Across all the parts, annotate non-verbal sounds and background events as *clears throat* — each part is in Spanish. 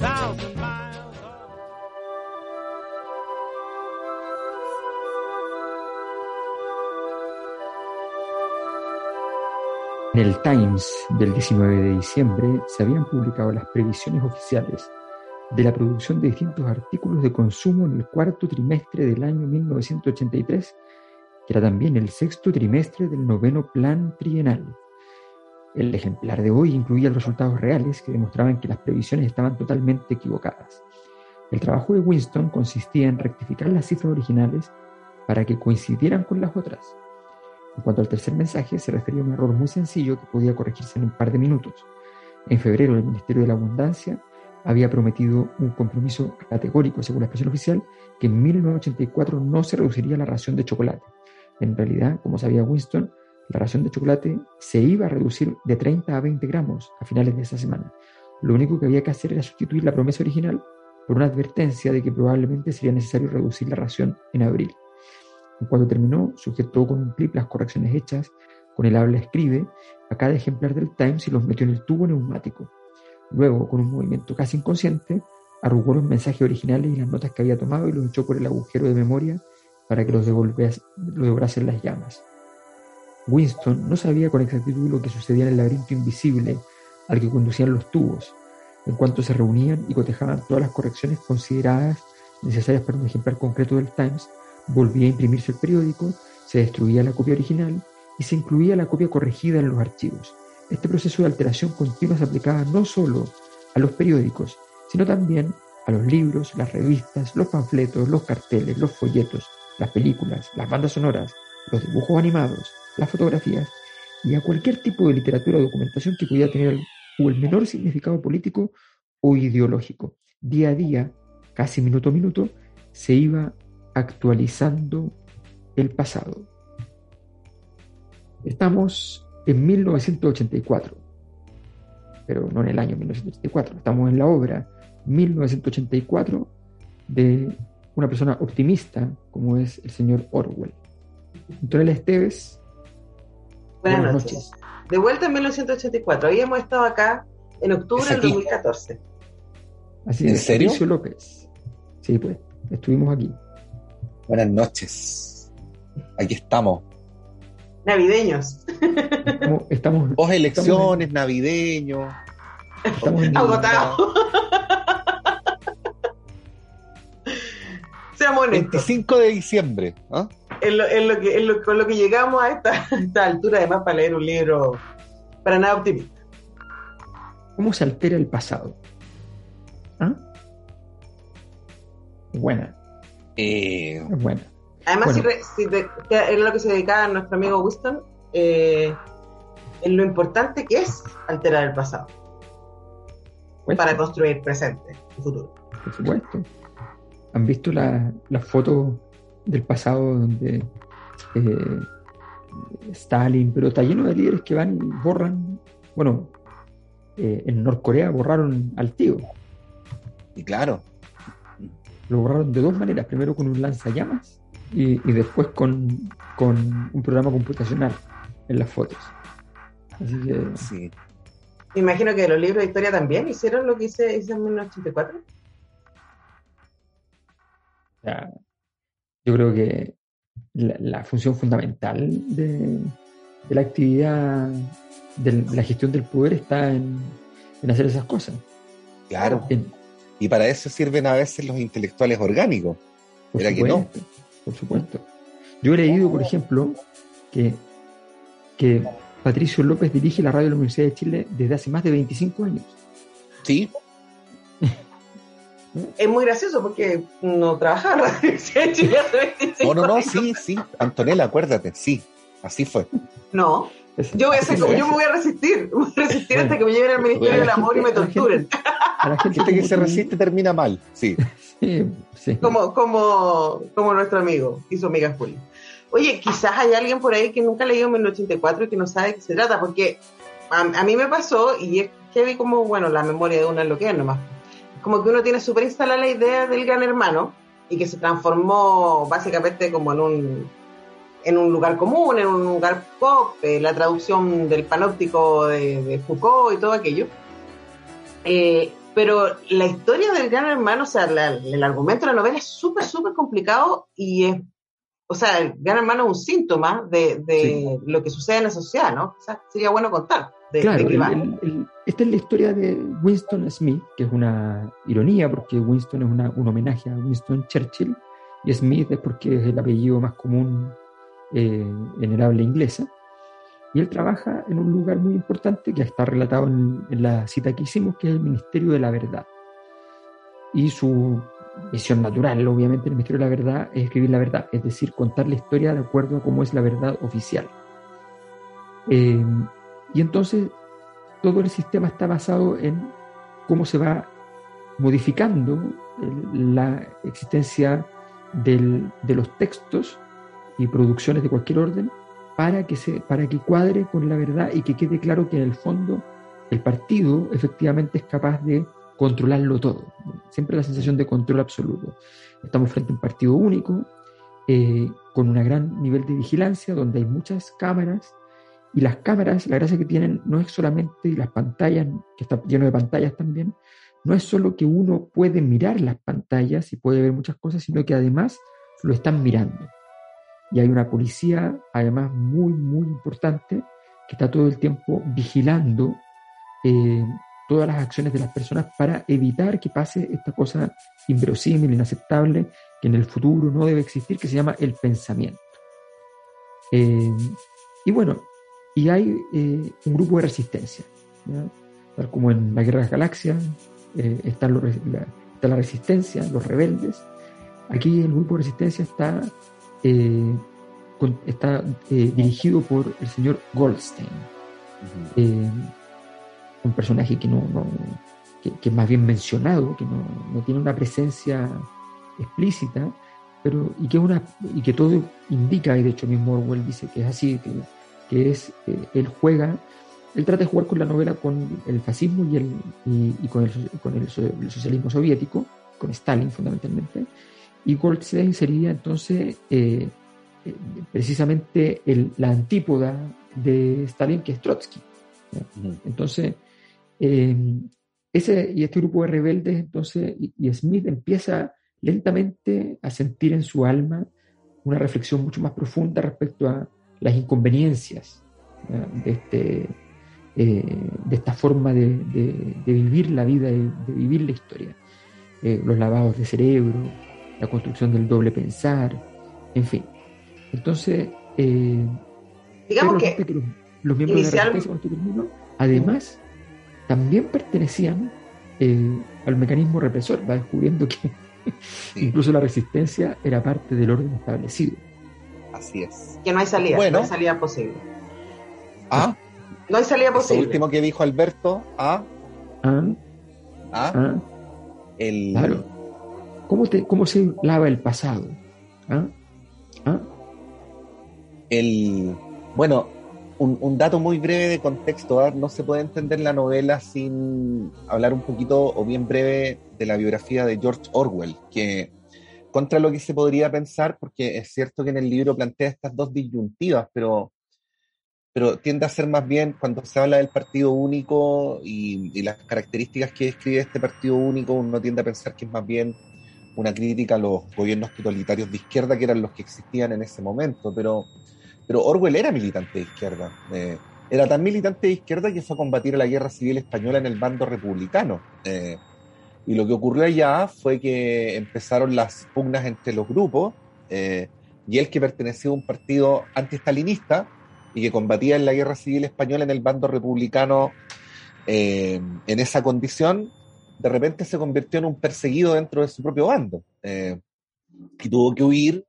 En el Times del 19 de diciembre se habían publicado las previsiones oficiales de la producción de distintos artículos de consumo en el cuarto trimestre del año 1983, que era también el sexto trimestre del noveno plan trienal. El ejemplar de hoy incluía los resultados reales que demostraban que las previsiones estaban totalmente equivocadas. El trabajo de Winston consistía en rectificar las cifras originales para que coincidieran con las otras. En cuanto al tercer mensaje, se refería a un error muy sencillo que podía corregirse en un par de minutos. En febrero, el Ministerio de la Abundancia había prometido un compromiso categórico, según la expresión oficial, que en 1984 no se reduciría la ración de chocolate. En realidad, como sabía Winston, la ración de chocolate se iba a reducir de 30 a 20 gramos a finales de esa semana. Lo único que había que hacer era sustituir la promesa original por una advertencia de que probablemente sería necesario reducir la ración en abril. Cuando terminó, sujetó con un clip las correcciones hechas con el habla escribe a cada ejemplar del Times y los metió en el tubo neumático. Luego, con un movimiento casi inconsciente, arrugó los mensajes originales y las notas que había tomado y los echó por el agujero de memoria para que los, devorasen las llamas. Winston no sabía con exactitud lo que sucedía en el laberinto invisible al que conducían los tubos, en cuanto se reunían y cotejaban todas las correcciones consideradas necesarias para un ejemplar concreto del Times, volvía a imprimirse el periódico, se destruía la copia original y se incluía la copia corregida en los archivos. Este proceso de alteración continua se aplicaba no solo a los periódicos, sino también a los libros, las revistas, los panfletos, los carteles, los folletos, las películas, las bandas sonoras, los dibujos animados, las fotografías y a cualquier tipo de literatura o documentación que pudiera tener el menor significado político o ideológico. Día a día, casi minuto a minuto, se iba actualizando el pasado. Estamos en 1984, pero no en el año 1984, estamos en la obra 1984 de una persona optimista como es el señor Orwell. Esteves. Buenas, noches. De vuelta en 1984. Habíamos estado acá en octubre del 2014. Así ¿En serio? López. Sí, pues, estuvimos aquí. Buenas noches. Aquí estamos. Navideños. Estamos. *laughs* Dos elecciones, navideños. Estamos agotados. Seamos honestos. 25 de diciembre. ¿ah? En lo, en lo que, con lo que llegamos a esta, *laughs* esta altura, además, para leer un libro para nada optimista. ¿Cómo se altera el pasado? ¿Ah? Buena. Eh, bueno. Además, Si, es lo que se dedicaba nuestro amigo Winston, eh, en lo importante que es alterar el pasado pues para construir presente y futuro. Por supuesto. ¿Han visto la, la foto del pasado donde eh, Stalin, pero está lleno de líderes que van y borran, bueno, en Norcorea borraron al tío. Y claro, lo borraron de dos maneras. Primero con un lanzallamas y, y después con, un programa computacional en las fotos. Así que. Sí. Imagino que los libros de historia también hicieron lo que hice, hice en 1984. Yo creo que la, función fundamental de, la actividad de la gestión del poder está en, hacer esas cosas. Claro. y para eso sirven a veces los intelectuales orgánicos. Por supuesto, que no. Por supuesto. Yo he leído, por ejemplo, que, que Patricio López dirige la radio de la Universidad de Chile desde hace más de 25 años. Sí. Es muy gracioso porque no trabaja en Universidad de Chile hace 25 No, no, no, sí, sí. Antonella, acuérdate, sí. Así fue. No. Yo, voy a hacer, yo me voy a resistir, *laughs* voy a resistir hasta que me lleven al Ministerio del Amor y me torturen. A la gente *laughs* que se resiste termina mal, sí. sí, Como, como, como nuestro amigo, hizo amiga Juli. Oye, quizás hay alguien por ahí que nunca leyó 1984 y que no sabe de qué se trata, porque a, mí me pasó y es que vi como, bueno, la memoria de uno es lo que es nomás. Como que uno tiene súper instalada la idea del gran hermano y que se transformó básicamente como en un, en un lugar común, en un lugar pop, eh, la traducción del panóptico de, Foucault y todo aquello. Eh, pero la historia del gran hermano, o sea, el argumento de la novela es súper, súper complicado y es o sea, el gran hermano es un síntoma de, lo que sucede en la sociedad, ¿no? sería bueno contar. Claro, esta es la historia de Winston Smith, que es una ironía, porque Winston es un homenaje a Winston Churchill, y Smith es porque es el apellido más común eh, en el habla inglesa. Y él trabaja en un lugar muy importante que está relatado en la cita que hicimos, que es el Ministerio de la Verdad. Y su visión natural, obviamente, el misterio de la verdad es escribir la verdad, es decir, contar la historia de acuerdo a cómo es la verdad oficial. Eh, y entonces todo el sistema está basado en cómo se va modificando la existencia de los textos y producciones de cualquier orden para que, se, para que cuadre con la verdad y que quede claro que en el fondo el partido efectivamente es capaz de controlarlo todo. Siempre la sensación de control absoluto. Estamos frente a un partido único, eh, con un gran nivel de vigilancia, donde hay muchas cámaras, y las cámaras, la gracia que tienen no es solamente las pantallas, que está lleno de pantallas también, no es solo que uno puede mirar las pantallas y puede ver muchas cosas, sino que además lo están mirando. Y hay una policía, además, muy, muy importante, que está todo el tiempo vigilando eh, todas las acciones de las personas para evitar que pase esta cosa inverosímil, inaceptable, que en el futuro no debe existir, que se llama el pensamiento. Eh, y bueno, y hay eh, un grupo de resistencia, tal como en la Guerra de las Galaxias eh, está, la, está, la, resistencia, los rebeldes. Aquí el grupo de resistencia está, está dirigido por el señor Goldstein un personaje que no, que, es más bien mencionado, que no, tiene una presencia explícita, pero y que una y que todo indica, y de hecho mismo Orwell dice que es así, que, que es eh, él juega, él trata de jugar con la novela con el fascismo y el y, con, el, con el, socialismo soviético, con Stalin fundamentalmente, y Goldstein sería entonces eh, eh, precisamente el, la antípoda de Stalin, que es Trotsky. Entonces, eh, ese, y este grupo de rebeldes, entonces, y, Smith empieza lentamente a sentir en su alma una reflexión mucho más profunda respecto a las inconveniencias de, este, eh, de esta forma de, vivir la vida, de, vivir la historia. Eh, los lavados de cerebro, la construcción del doble pensar, en fin. Entonces, digamos que, los, miembros de la resistencia, además, también pertenecían eh, al mecanismo represor. Va descubriendo que *laughs* incluso la resistencia era parte del orden establecido. Así es. Que no hay salida, no hay salida posible. ¿Ah? No hay salida posible. Lo último que dijo Alberto, ¿ah? ¿Ah? ¿Ah? ¿Ah? El... Claro. ¿Cómo, te, ¿Cómo se lava el pasado? ¿Ah? ¿Ah? El... Bueno, un, dato muy breve de contexto, ¿ah? no se puede entender la novela sin hablar un poquito o bien breve de la biografía de George Orwell, que contra lo que se podría pensar, porque es cierto que en el libro plantea estas dos disyuntivas, pero, pero tiende a ser más bien cuando se habla del partido único y, y las características que describe este partido único, uno tiende a pensar que es más bien una crítica a los gobiernos totalitarios de izquierda que eran los que existían en ese momento, pero, pero Orwell era militante de izquierda. Eh, era tan militante de izquierda que fue a combatir a la guerra civil española en el bando republicano. Eh, y lo que ocurrió allá fue que empezaron las pugnas entre los grupos, eh, y él que pertenecía a un partido antiestalinista y que combatía en la guerra civil española en el bando republicano en esa condición, de repente se convirtió en un perseguido dentro de su propio bando. y tuvo que huir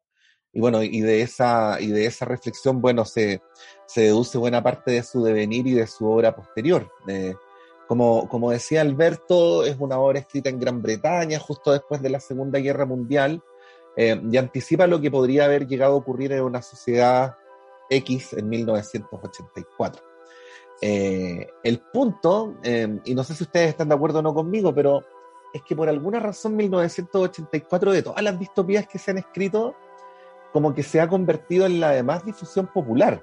y bueno, y de esa, y de esa reflexión, bueno, se, se deduce buena parte de su devenir y de su obra posterior. Como, como decía Alberto, es una obra escrita en Gran Bretaña, justo después de la Segunda Guerra Mundial, eh, y anticipa lo que podría haber llegado a ocurrir en una sociedad X en 1984. Eh, el punto, eh, y no sé si ustedes están de acuerdo o no conmigo, pero es que por alguna razón 1984 de todas las distopías que se han escrito, como que se ha convertido en la de más difusión popular.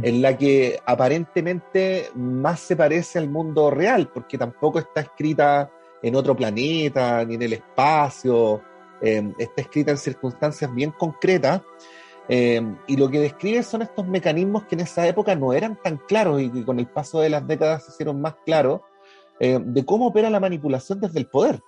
En la que aparentemente más se parece al mundo real, porque tampoco está escrita en otro planeta, ni en el espacio, eh, está escrita en circunstancias bien concretas, eh, y lo que describe son estos mecanismos que en esa época no eran tan claros y que con el paso de las décadas se hicieron más claros, de cómo opera la manipulación desde el poder.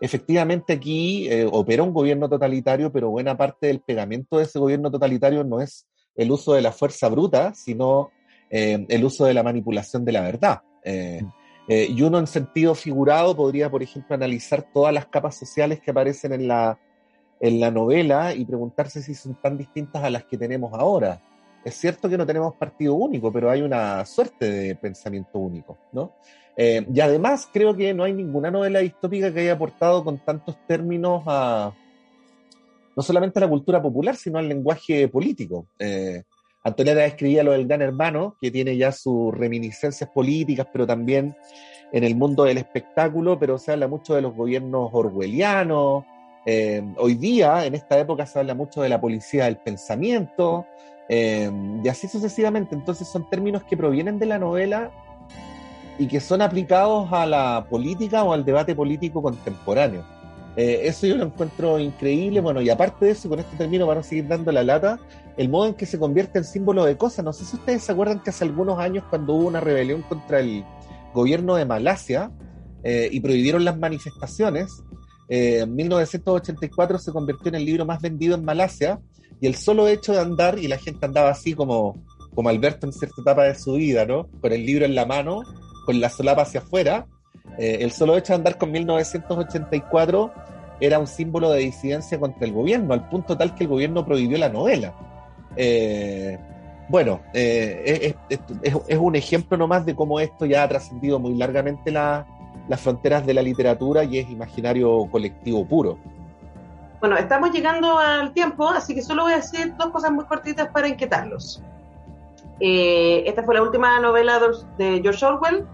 Efectivamente aquí eh, opera un gobierno totalitario, pero buena parte del pegamento de ese gobierno totalitario no es el uso de la fuerza bruta, sino eh, el uso de la manipulación de la verdad. Eh, y uno en sentido figurado podría, por ejemplo, analizar todas las capas sociales que aparecen en la, en la novela y preguntarse si son tan distintas a las que tenemos ahora. Es cierto que no tenemos partido único, pero hay una suerte de pensamiento único, ¿no? Eh, y además creo que no hay ninguna novela distópica que haya aportado con tantos términos a no solamente a la cultura popular, sino al lenguaje político. Eh, Antonieta escribía lo del gran hermano, que tiene ya sus reminiscencias políticas, pero también en el mundo del espectáculo, pero se habla mucho de los gobiernos orwellianos. Eh, hoy día, en esta época, se habla mucho de la policía del pensamiento, eh, y así sucesivamente. Entonces son términos que provienen de la novela y que son aplicados a la política o al debate político contemporáneo. Eh, eso yo lo encuentro increíble. Bueno, y aparte de eso, con este término para seguir dando la lata, el modo en que se convierte en símbolo de cosas. No sé si ustedes se acuerdan que hace algunos años, cuando hubo una rebelión contra el gobierno de Malasia eh, y prohibieron las manifestaciones, eh, en 1984 se convirtió en el libro más vendido en Malasia y el solo hecho de andar, y la gente andaba así como, como Alberto en cierta etapa de su vida, ¿no? Con el libro en la mano, con la solapa hacia afuera, eh, el solo hecho de andar con 1984 era un símbolo de disidencia contra el gobierno, al punto tal que el gobierno prohibió la novela. Eh, bueno, eh, es, un ejemplo nomás de cómo esto ya ha trascendido muy largamente las fronteras de la literatura y es imaginario colectivo puro. Bueno, estamos llegando al tiempo, así que solo voy a decir dos cosas muy cortitas para inquietarlos. esta fue la última novela de George Orwell,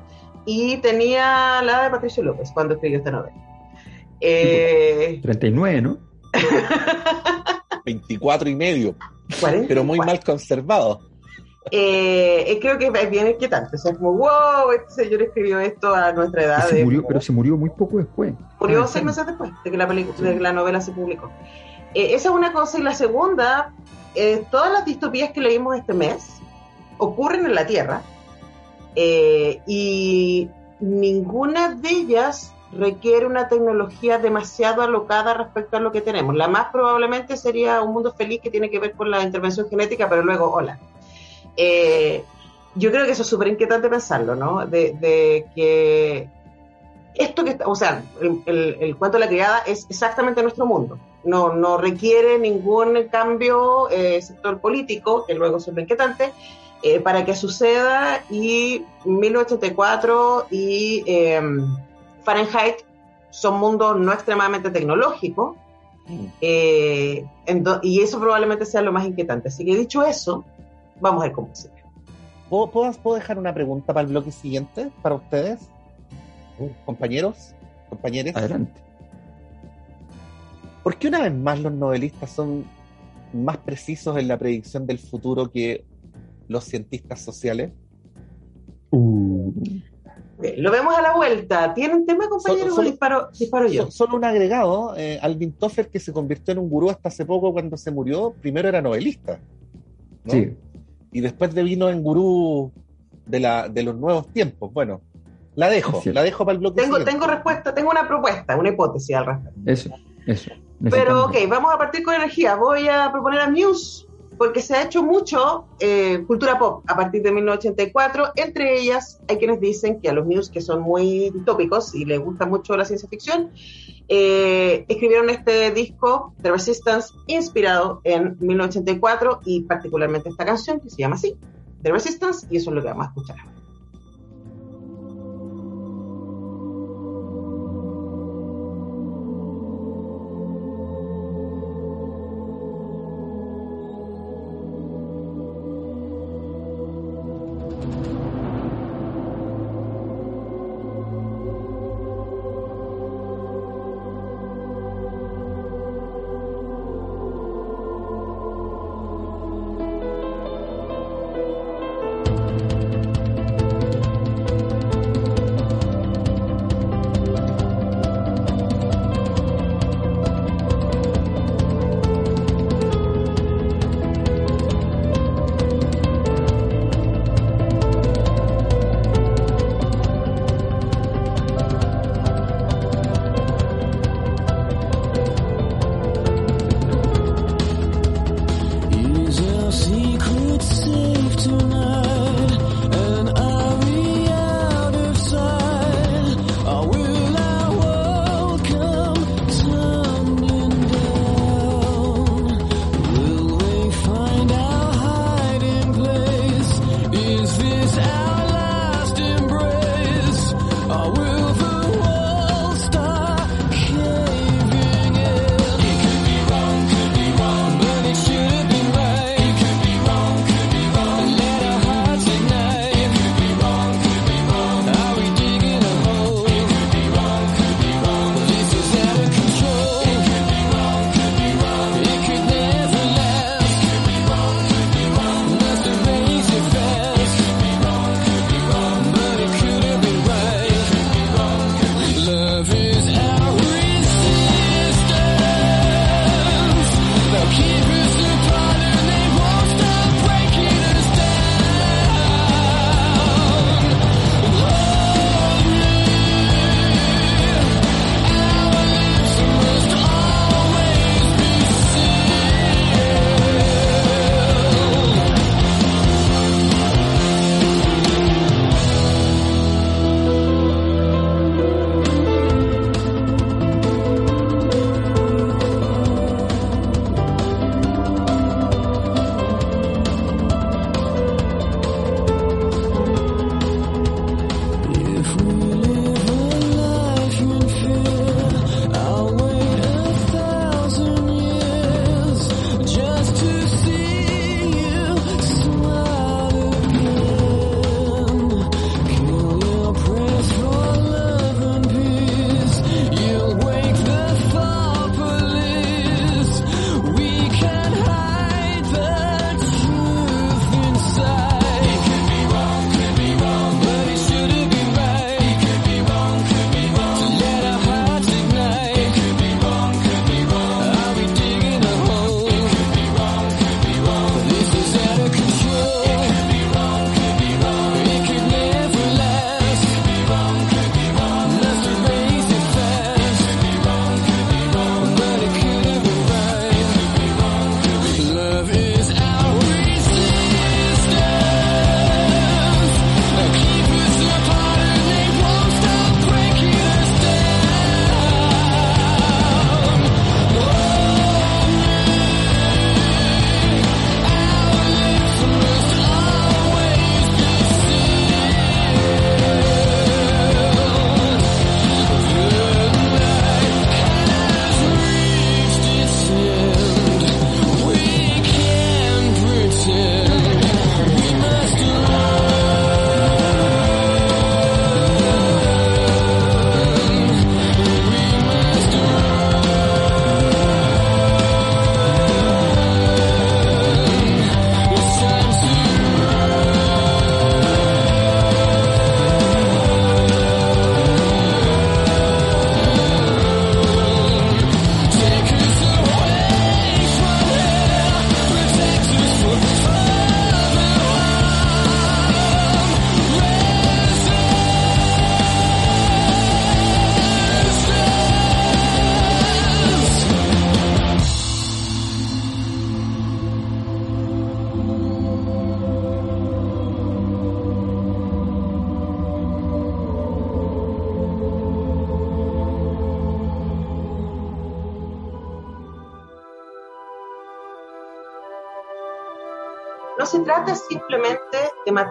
y tenía la de Patricio López cuando escribió esta novela. 39, eh, ¿no? *laughs* 24 y medio. Pero muy mal conservado. Eh, creo que es bien inquietante. O sea, como, wow, este señor escribió esto a nuestra edad. Pero se murió muy poco después. Murió ah, seis meses después de que la, película, de la novela se publicó. Eh, esa es una cosa. Y la segunda, todas las distopías que leímos este mes ocurren en la Tierra eh, y ninguna de ellas requiere una tecnología demasiado alocada respecto a lo que tenemos. La más probablemente sería un mundo feliz que tiene que ver con la intervención genética, pero luego, hola. Eh, yo creo que eso es súper inquietante pensarlo, ¿no? De, que esto que está, o sea, el, cuento de la criada es exactamente nuestro mundo. No, no requiere ningún cambio eh, sector político, que luego es inquietante, eh, para que suceda y 1984 y em, Fahrenheit son mundos no extremadamente tecnológicos eh, y eso probablemente sea lo más inquietante. Así que dicho eso, vamos a ver cómo sigue. ¿Puedo, ¿Puedo, dejar una pregunta para el bloque siguiente, para ustedes? Uh. compañeros, compañeros. Adelante. ¿Por qué una vez más los novelistas son más precisos en la predicción del futuro que los cientistas sociales? Uh. lo vemos a la vuelta. ¿Tienen tema, compañeros? Solo, disparo, disparo yo. Solo un agregado. Eh, Alvin Toffer, que se convirtió en un gurú hasta hace poco cuando se murió, primero era novelista. Sí. Y después de vino en gurú de, la, de los nuevos tiempos. Bueno, la dejo, la dejo para el bloque. Tengo, tengo respuesta, tengo una propuesta, una hipótesis al respecto. Eso, eso. Pero ok, vamos a partir con energía. Voy a proponer a Muse porque se ha hecho mucho eh, cultura pop a partir de 1984. Entre ellas, hay quienes dicen que a los Muse, que son muy tópicos y les gusta mucho la ciencia ficción, eh, escribieron este disco, The Resistance, inspirado en 1984 y particularmente esta canción que se llama así, The Resistance, y eso es lo que vamos a escuchar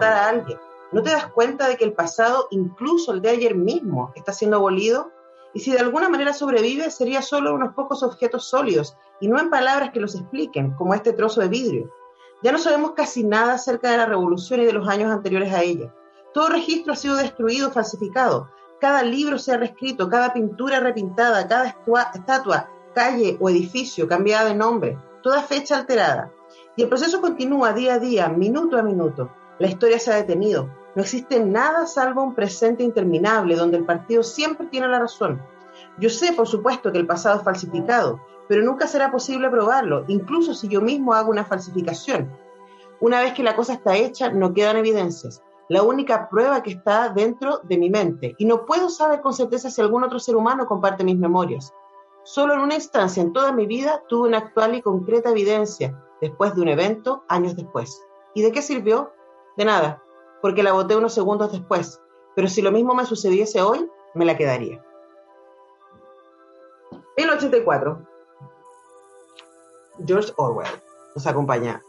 a alguien. ¿No te das cuenta de que el pasado, incluso el de ayer mismo, está siendo abolido? Y si de alguna manera sobrevive, sería solo unos pocos objetos sólidos, y no en palabras que los expliquen, como este trozo de vidrio. Ya no sabemos casi nada acerca de la revolución y de los años anteriores a ella. Todo registro ha sido destruido, falsificado. Cada libro se ha reescrito, cada pintura repintada, cada estatua, calle o edificio cambiada de nombre, toda fecha alterada. Y el proceso continúa día a día, minuto a minuto. La historia se ha detenido. No existe nada salvo un presente interminable donde el partido siempre tiene la razón. Yo sé, por supuesto, que el pasado es falsificado, pero nunca será posible probarlo, incluso si yo mismo hago una falsificación. Una vez que la cosa está hecha, no quedan evidencias. La única prueba que está dentro de mi mente. Y no puedo saber con certeza si algún otro ser humano comparte mis memorias. Solo en una instancia en toda mi vida tuve una actual y concreta evidencia, después de un evento, años después. ¿Y de qué sirvió? De nada, porque la boté unos segundos después. Pero si lo mismo me sucediese hoy, me la quedaría. 1084. George Orwell nos acompaña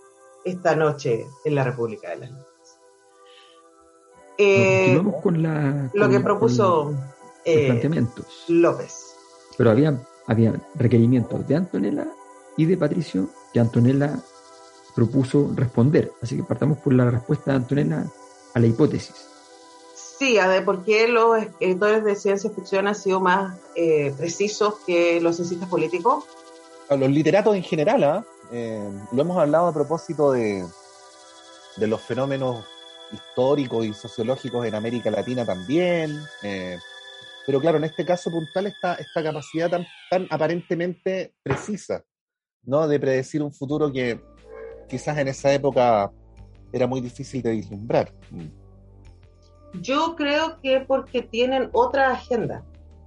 esta noche en la República de las Letras. Eh, con la, lo que propuso eh, López. Pero había, había requerimientos de Antonella y de Patricio que Antonella propuso responder. Así que partamos por la respuesta de Antonella a la hipótesis. Sí, a ver, ¿por qué los escritores de ciencia ficción han sido más eh, precisos que los cientistas políticos? A los literatos en general, ¿ah? eh, lo hemos hablado a propósito de, de, los fenómenos históricos y sociológicos en América Latina también. Eh, pero claro, en este caso puntual, esta, esta capacidad tan, tan aparentemente precisa, ¿no? De predecir un futuro que quizás en esa época era muy difícil de vislumbrar. Yo creo que porque tienen otra agenda.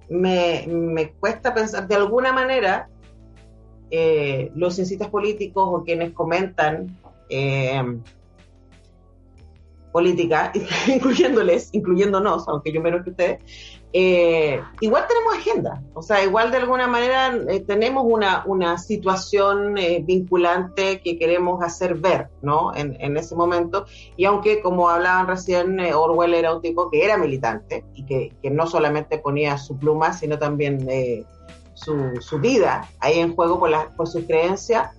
Me, me cuesta pensar, de alguna manera, eh, los cientistas políticos o quienes comentan eh, política, *laughs* incluyéndoles, incluyéndonos, aunque yo menos que ustedes, eh, igual tenemos agenda, o sea, igual de alguna manera tenemos una, una situación vinculante que queremos hacer ver, ¿no? En, en, ese momento, y aunque como hablaban recién, Orwell era un tipo que era militante y que, que no solamente ponía su pluma, sino también su, vida ahí en juego por, la, por sus creencias,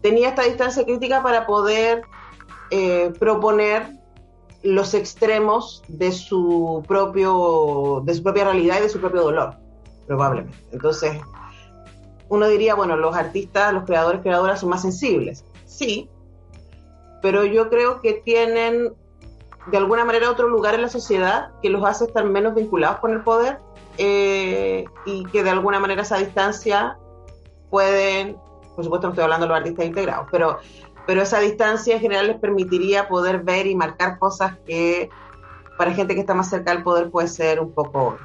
tenía esta distancia crítica para poder eh, proponer los extremos de su propio de su propia realidad y de su propio dolor probablemente. Entonces uno diría bueno los artistas los creadores creadoras son más sensibles. Sí pero yo creo que tienen de alguna manera otro lugar en la sociedad que los hace estar menos vinculados con el poder eh, y que de alguna manera esa distancia pueden, por supuesto no estoy hablando de los artistas integrados, pero, pero esa distancia en general les permitiría poder ver y marcar cosas que para gente que está más cerca del poder puede ser un poco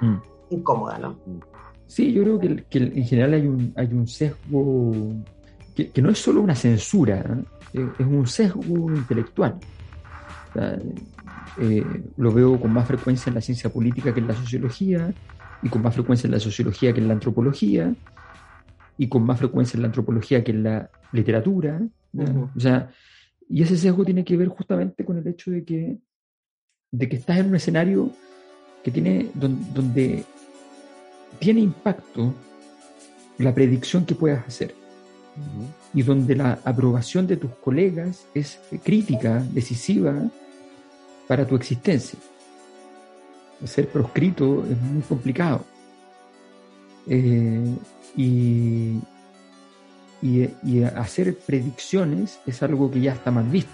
mm. incómoda, ¿no? Sí, yo creo que, que, en general hay un, hay un sesgo que, que no es solo una censura, es un sesgo intelectual. Eh, lo veo con más frecuencia en la ciencia política que en la sociología, y con más frecuencia en la sociología que en la antropología, y con más frecuencia en la antropología que en la literatura. O sea, y ese sesgo tiene que ver justamente con el hecho de que, de que estás en un escenario que tiene, donde, tiene impacto la predicción que puedas hacer. Y donde la aprobación de tus colegas es crítica, decisiva, para tu existencia. Ser proscrito es muy complicado. Eh, y, y, hacer predicciones es algo que ya está mal visto.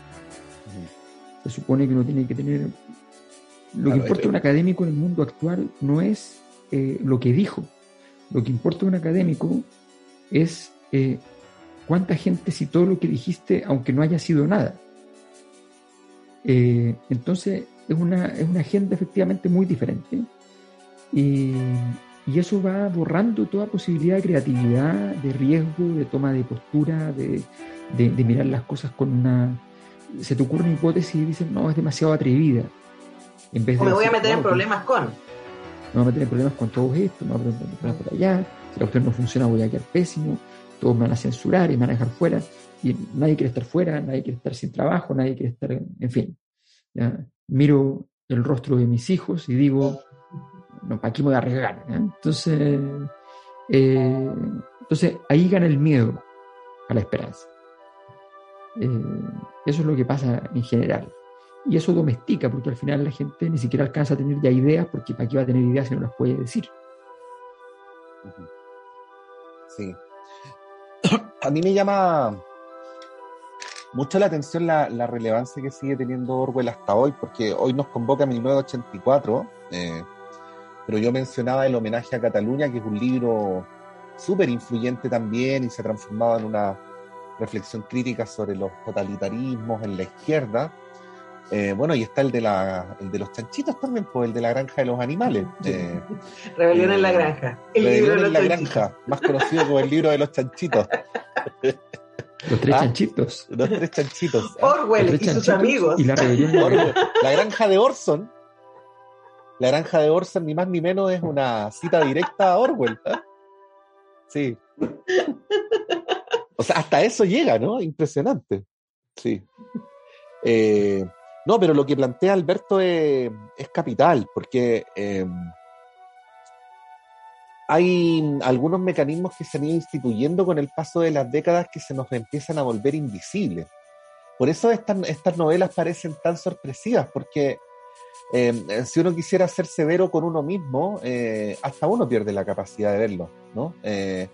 Se supone que uno tiene que tener... Lo que importa a un académico en el mundo actual no es eh, lo que dijo. Lo que importa a un académico es eh, cuánta gente citó lo que dijiste aunque no haya sido nada. Eh, entonces es una, es una agenda efectivamente muy diferente y, y, eso va borrando toda posibilidad de creatividad, de riesgo, de toma de postura, de, de, mirar las cosas con una... Se te ocurre una hipótesis y dices, no, es demasiado atrevida. En vez de o me voy a meter en problemas con. Me voy a meter en problemas con todo esto, me voy a meter en problemas por allá. Si la cuestión no funciona, voy a quedar pésimo. todos me van a censurar y me van a dejar fuera, y nadie quiere estar fuera, nadie quiere estar sin trabajo, nadie quiere estar, en fin. Miro el rostro de mis hijos y digo, no, aquí me voy a arriesgar. Entonces, eh, entonces, ahí gana el miedo a la esperanza. Eh, eso es lo que pasa en general. Y eso domestica, porque al final la gente ni siquiera alcanza a tener ya ideas, porque ¿para qué va a tener ideas si no las puede decir? Sí. *clears throat* A mí me llama mucho la atención la, relevancia que sigue teniendo Orwell hasta hoy, porque hoy nos convoca 1984, eh, pero yo mencionaba el homenaje a Cataluña, que es un libro súper influyente también y se ha transformado en una reflexión crítica sobre los totalitarismos en la izquierda. Eh, bueno, y está el de, la, el de los chanchitos también, pues el de la granja de los animales. *laughs* Eh, Rebelión en la eh, granja. El Rebelión en la granja, más conocido como el libro de los chanchitos. *laughs* Los tres ¿Ah? chanchitos. Los tres chanchitos. ¿ah? Orwell y sus amigos. Y la rebelión. La granja de Orson. La granja de Orson, ni más ni menos, es una cita directa a Orwell. ¿ah? Sí. O sea, hasta eso llega, ¿no? Impresionante. Sí. Eh, no, pero lo que plantea Alberto es, capital, porque em, hay algunos mecanismos que se han ido instituyendo con el paso de las décadas que se nos empiezan a volver invisibles. Por eso estas novelas parecen tan sorpresivas, porque em, si uno quisiera ser severo con uno mismo, eh, hasta uno pierde la capacidad de verlo, ¿no? Eh,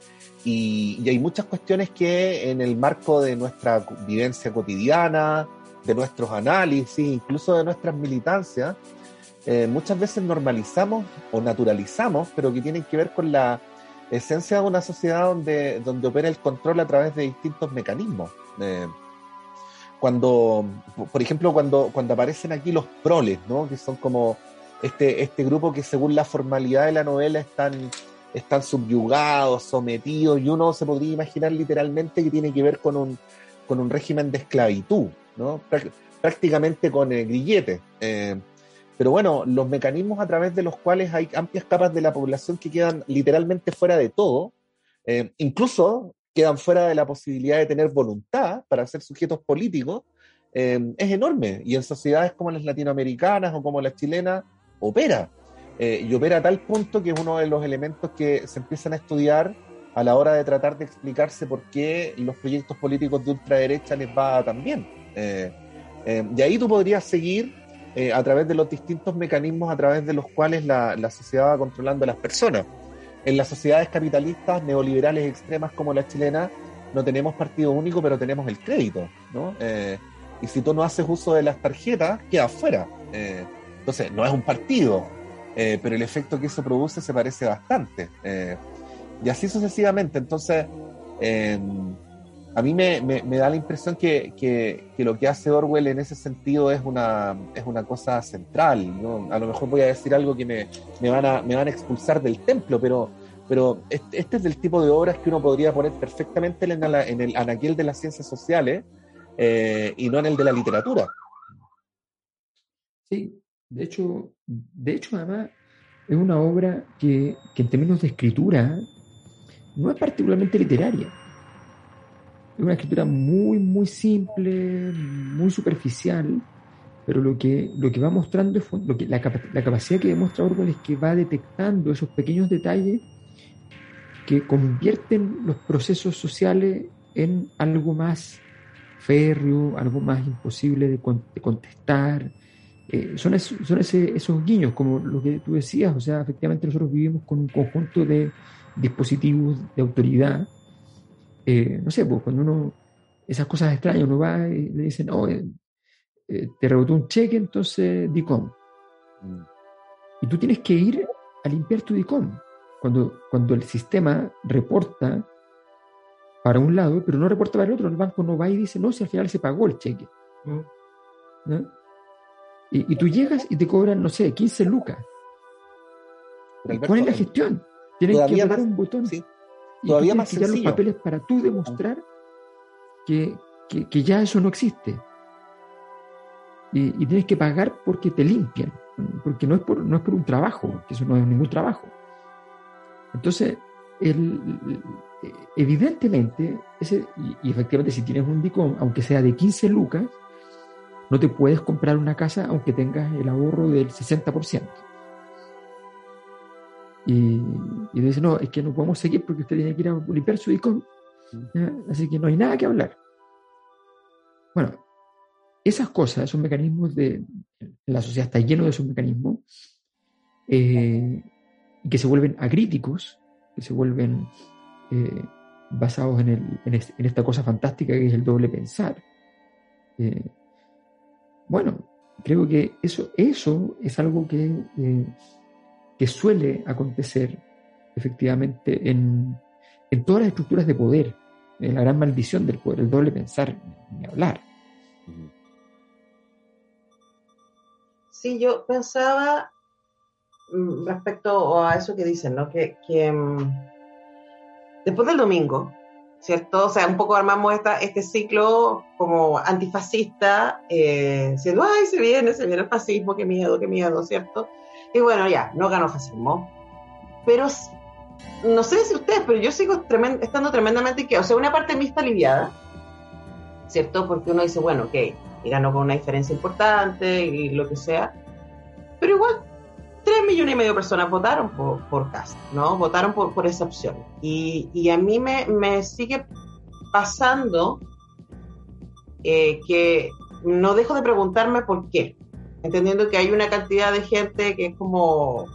y, hay muchas cuestiones que en el marco de nuestra vivencia cotidiana, de nuestros análisis, incluso de nuestras militancias, eh, muchas veces normalizamos o naturalizamos, pero que tienen que ver con la esencia de una sociedad donde, donde opera el control a través de distintos mecanismos. Cuando, por ejemplo, cuando, cuando aparecen aquí los proles, ¿no? que son como este, este grupo que según la formalidad de la novela están, están subyugados, sometidos, y uno se podría imaginar literalmente que tiene que ver con un, con un régimen de esclavitud, ¿no? prácticamente con. Eh, pero bueno, los mecanismos a través de los cuales hay amplias capas de la población que quedan literalmente fuera de todo, eh, incluso quedan fuera de la posibilidad de tener voluntad para ser sujetos políticos, eh, es enorme. Y en sociedades como las latinoamericanas o como las chilenas, opera. y opera a tal punto que es uno de los elementos que se empiezan a estudiar a la hora de tratar de explicarse por qué los proyectos políticos de ultraderecha les va tan bien. Eh, eh, y ahí tú podrías seguir eh, a través de los distintos mecanismos a través de los cuales la, sociedad va controlando a las personas. En las sociedades capitalistas neoliberales extremas como la chilena, no tenemos partido único, pero tenemos el crédito, ¿no? y si tú no haces uso de las tarjetas, queda fuera. entonces, no es un partido, pero el efecto que eso produce se parece bastante. y así sucesivamente. Entonces, a mí me, da la impresión que, lo que hace Orwell en ese sentido es una, es una cosa central. A lo mejor voy a decir algo que me, van, a, me van a expulsar del templo, pero, pero este, es del tipo de obras que uno podría poner perfectamente en, en el de las ciencias sociales eh, y no en el de la literatura. Sí, de hecho, de hecho además es una obra que, que en términos de escritura no es particularmente literaria es una escritura muy, muy simple, muy superficial, pero lo que, lo que va mostrando es la, capacidad que demuestra Orwell es que va detectando esos pequeños detalles que convierten los procesos sociales en algo más férreo, algo más imposible de, contestar. Eh, son, son ese, esos guiños, como lo que tú decías, o sea, efectivamente nosotros vivimos con un conjunto de dispositivos de autoridad eh, no sé, pues cuando uno, esas cosas extrañas, uno va y le dicen, oh, eh, eh, te rebotó un cheque, entonces DICOM. Mm. Y tú tienes que ir a limpiar tu DICOM. Cuando, cuando el sistema reporta para un lado, pero no reporta para el otro, el banco no va y dice, no, si al final se pagó el cheque. Y, tú llegas y te cobran, no sé, 15 lucas. ¿Cuál es la gestión? Tienes que apretar un botón. Sí todavía más sencillo. los papeles para tú demostrar que, que, ya eso no existe. Y, tienes que pagar porque te limpian, porque no es, por, no es por un trabajo, que eso no es ningún trabajo. Entonces, el, evidentemente, ese, y, efectivamente si tienes un DICOM, aunque sea de 15 lucas, no te puedes comprar una casa aunque tengas el ahorro del 60%. Y, y dice, no, es que no podemos seguir porque usted tiene que ir a limpiar su DICOM. Así que no hay nada que hablar. Bueno, esas cosas, esos mecanismos de... La sociedad está lleno de esos mecanismos eh, que se vuelven acríticos, que se vuelven eh, basados en, el, en, esta cosa fantástica que es el doble pensar. Eh, bueno, creo que eso, eso es algo que, que suele acontecer efectivamente en, en todas las estructuras de poder, en la gran maldición del poder, el doble pensar, ni hablar. Sí, yo pensaba mm, respecto a eso que dicen, ¿no? Que, mm, después del domingo, ¿cierto? O sea, un poco armamos esta, este ciclo como antifascista, eh, diciendo, ay, se viene, se viene el fascismo, qué miedo, qué miedo, ¿cierto? Y bueno, ya, no ganó fascismo. Pero no sé si ustedes, pero yo sigo estando tremendamente que, o sea, una parte mí está aliviada, ¿cierto? Porque uno dice, bueno, ok, y ganó con una diferencia importante y lo que sea. Pero igual, 3 millones y medio de personas votaron por, por Cast, ¿no? Votaron por, por esa opción. Y, y a mí me, me, sigue pasando eh, que no dejo de preguntarme por qué, entendiendo que hay una cantidad de gente que es como,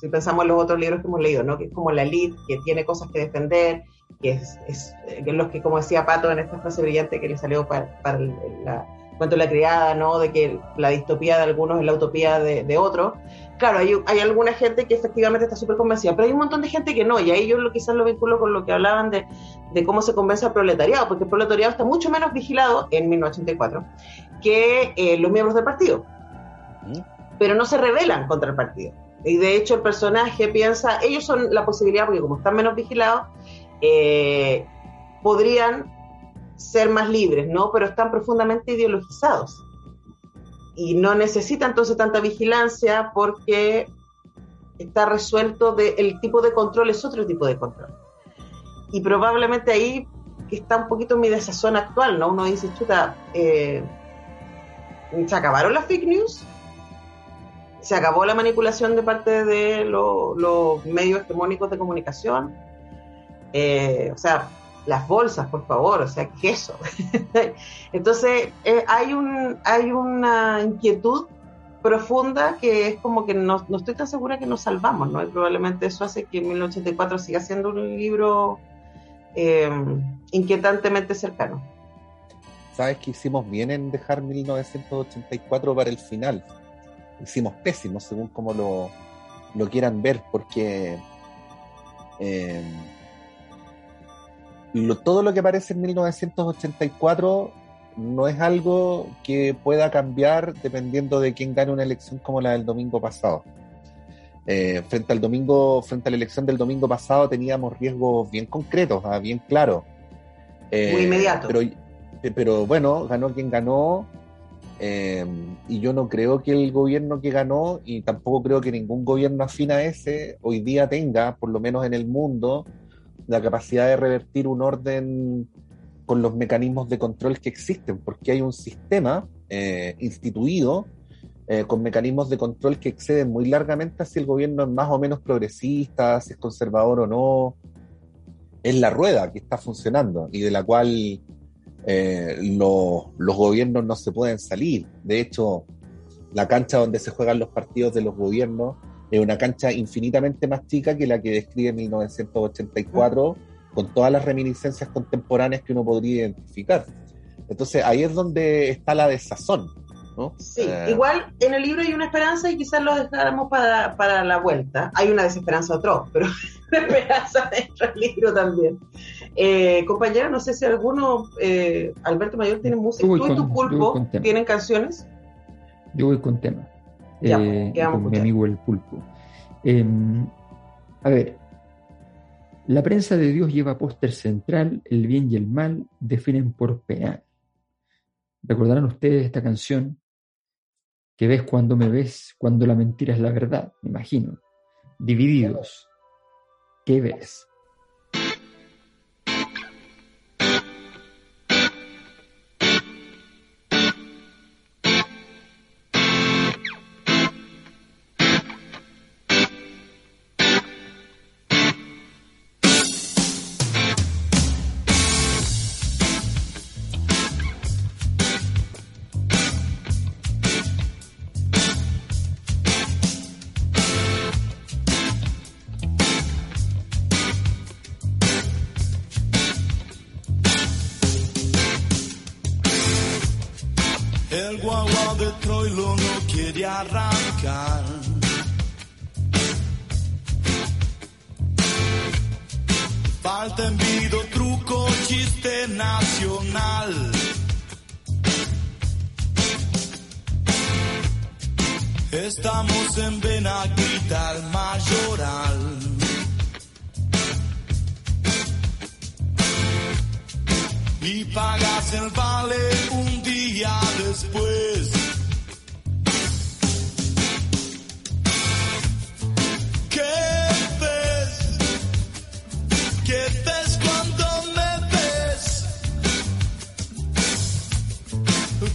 si pensamos en los otros libros que hemos leído, ¿no? Que es como la elite, que tiene cosas que defender, que es, es, que los que, como decía Pato en esta frase brillante que le salió para, para la, cuanto la criada, ¿no? De que la distopía de algunos es la utopía de, de otros. Claro, hay, hay, alguna gente que efectivamente está súper convencida, pero hay un montón de gente que no, y ahí yo lo, quizás lo vinculo con lo que hablaban de, de cómo se convence al proletariado, porque el proletariado está mucho menos vigilado en 1984 que eh, los miembros del partido, pero no se rebelan contra el partido. Y de hecho el personaje piensa, ellos son la posibilidad, porque como están menos vigilados, eh, podrían ser más libres, ¿no? Pero están profundamente ideologizados. Y no necesitan entonces tanta vigilancia porque está resuelto de, el tipo de control es otro tipo de control. Y probablemente ahí está un poquito mi desazón actual, ¿no? Uno dice, chuta, eh, ¿se acabaron las fake news? ¿Se acabó la manipulación de parte de los medios hegemónicos de comunicación? Eh, o sea, las bolsas, por favor, o sea, queso. *laughs* Entonces, eh, hay, un, hay una inquietud profunda que es como que no, no, estoy tan segura que nos salvamos, ¿no? Y probablemente eso hace que 1984 siga siendo un libro eh, inquietantemente cercano. Sabes que hicimos bien en dejar 1984 para el final. Hicimos pésimo, según como lo, lo quieran ver, porque eh, todo lo que aparece en 1984 no es algo que pueda cambiar dependiendo de quién gane una elección como la del domingo pasado. Eh, frente al domingo, frente a la elección del domingo pasado teníamos riesgos bien concretos, ah, bien claros. Eh, Muy inmediato. Pero, pero, bueno, ganó quien ganó. Eh, y yo no creo que el gobierno que ganó, y tampoco creo que ningún gobierno afín a ese, hoy día tenga, por lo menos en el mundo, la capacidad de revertir un orden con los mecanismos de control que existen, porque hay un sistema eh, instituido eh, con mecanismos de control que exceden muy largamente si el gobierno es más o menos progresista, si es conservador o no. Es la rueda que está funcionando y de la cual eh, los gobiernos no se pueden salir. De hecho, la cancha donde se juegan los partidos de los gobiernos es una cancha infinitamente más chica que la que describe 1984, con todas las reminiscencias contemporáneas que uno podría identificar. Entonces ahí es donde está la desazón. ¿no? Sí, eh, igual en el libro hay una esperanza y quizás lo dejáramos para, para la vuelta. Hay una desesperanza otro, pero *laughs* una esperanza dentro del libro también. Eh, compañero, no sé si alguno, eh, Alberto Mayor, tiene música. ¿Tú y tu pulpo tienen canciones? Yo voy con tema. Eh, con mi amigo el pulpo. Em, a ver, la prensa de Dios lleva póster central, el bien y el mal definen por penal. ¿Recordarán ustedes esta canción? Que ves cuando me ves, cuando la mentira es la verdad, me imagino. Divididos. ¿Qué ves? Guagua de Troilo no quiere arrancar. Falta envido, truco, chiste nacional. Estamos en Benaguita, el mayoral. Y pagas el vale un día después. ¿Qué ves? ¿Qué ves cuando me ves?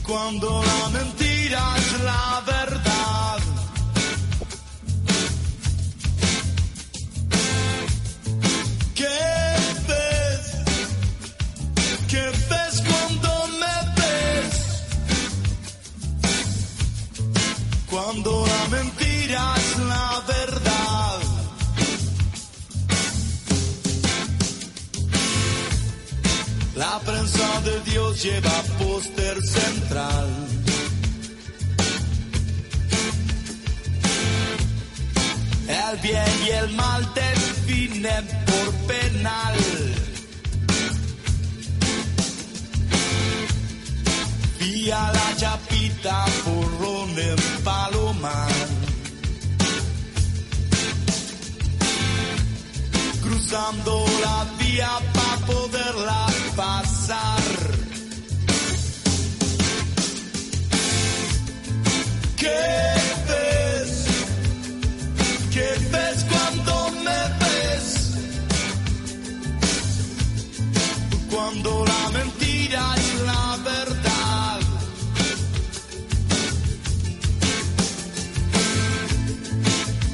Cuando la mentira es la verdad. Cuando la mentira es la verdad. La prensa de Dios lleva póster central. El bien y el mal definen por penal. Y a la chapita porrón en Palomar. Cruzando la vía para poderla pasar. ¿Qué ves? ¿Qué ves cuando me ves? Cuando la mentira es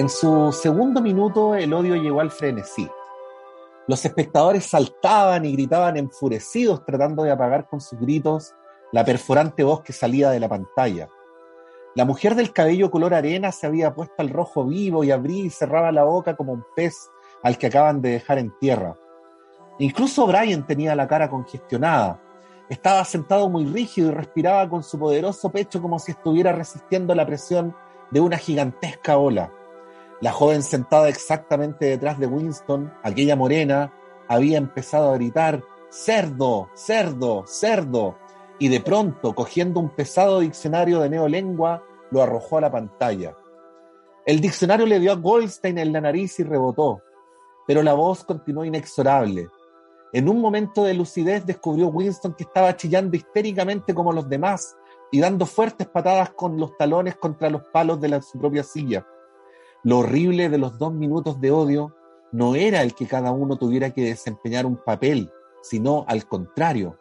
En su segundo minuto, el odio llegó al frenesí. Los espectadores saltaban y gritaban enfurecidos, tratando de apagar con sus gritos la perforante voz que salía de la pantalla. La mujer del cabello color arena se había puesto al rojo vivo y abría y cerraba la boca como un pez al que acaban de dejar en tierra. Incluso Brian tenía la cara congestionada. Estaba sentado muy rígido y respiraba con su poderoso pecho como si estuviera resistiendo la presión de una gigantesca ola. La joven sentada exactamente detrás de Winston, aquella morena, había empezado a gritar, cerdo, cerdo, cerdo, y de pronto, cogiendo un pesado diccionario de neolengua, lo arrojó a la pantalla. El diccionario le dio a Goldstein en la nariz y rebotó, pero la voz continuó inexorable. En un momento de lucidez descubrió Winston que estaba chillando histéricamente como los demás y dando fuertes patadas con los talones contra los palos de la, su propia silla. Lo horrible de los dos minutos de odio no era el que cada uno tuviera que desempeñar un papel, sino al contrario,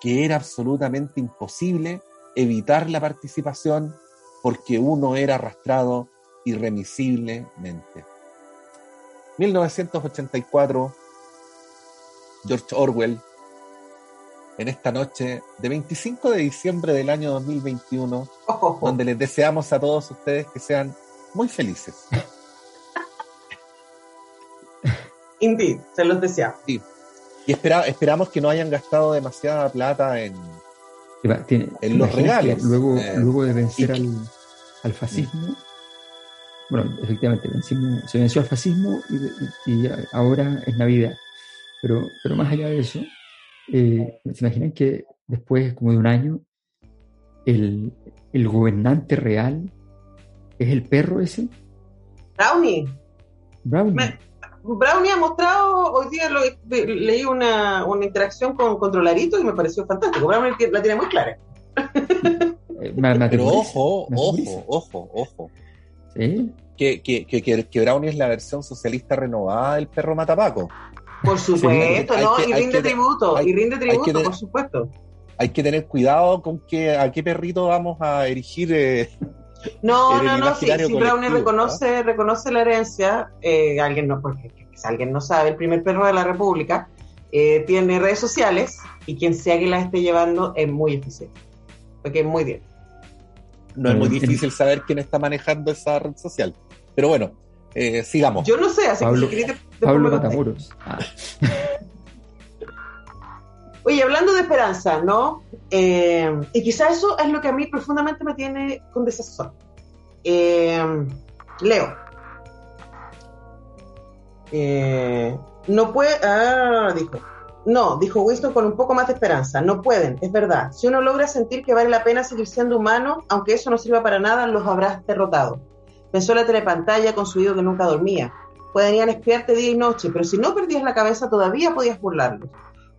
que era absolutamente imposible evitar la participación porque uno era arrastrado irremisiblemente. 1984, George Orwell, en esta noche de 25 de diciembre del año 2021, donde les deseamos a todos ustedes que sean muy felices. Indeed, se los deseamos. Sí. Y espera, esperamos que no hayan gastado demasiada plata en, Tiene, en los regalos. Luego, Eh, luego de vencer y- al, al fascismo, bueno, efectivamente, vencimos- se venció al fascismo y, y ahora es Navidad. Pero, pero más allá de eso, eh, ¿se imaginan que después como de un año, el, el gobernante real es el perro ese? Brownie. Brownie. Me- Brownie ha mostrado, hoy día lo- leí una, una interacción con Controlarito y me pareció fantástico. Brownie la tiene muy clara. Eh, me- me Pero ojo, ojo, ojo, ojo. ¿Sí? que, que, que, Brownie es la versión socialista renovada del perro Matapaco. Por supuesto, ¿no? y rinde tributo, y rinde tributo, por supuesto. Hay que tener cuidado con que a qué perrito vamos a erigir. Eh, no, no, no, si, Brownie reconoce, reconoce la herencia, eh, alguien no, porque alguien no sabe, el primer perro de la República eh, tiene redes sociales y quien sea que las esté llevando es muy eficiente, porque es muy bien. No es muy difícil saber quién está manejando esa red social. Pero bueno, eh, sigamos. Yo no sé, así Pablo, que Pablo Matamoros. Ah. *laughs* Oye, hablando de esperanza, ¿no? Eh, y quizá eso es lo que a mí profundamente me tiene con desazón. Eh, Leo. no puede. Ah, dijo. No, dijo Winston con un poco más de esperanza. No pueden, es verdad. Si uno logra sentir que vale la pena seguir siendo humano, aunque eso no sirva para nada, los habrás derrotado. Pensó la telepantalla con su hijo que nunca dormía. Podrían espiarte día y noche, pero si no perdías la cabeza todavía podías burlarlos.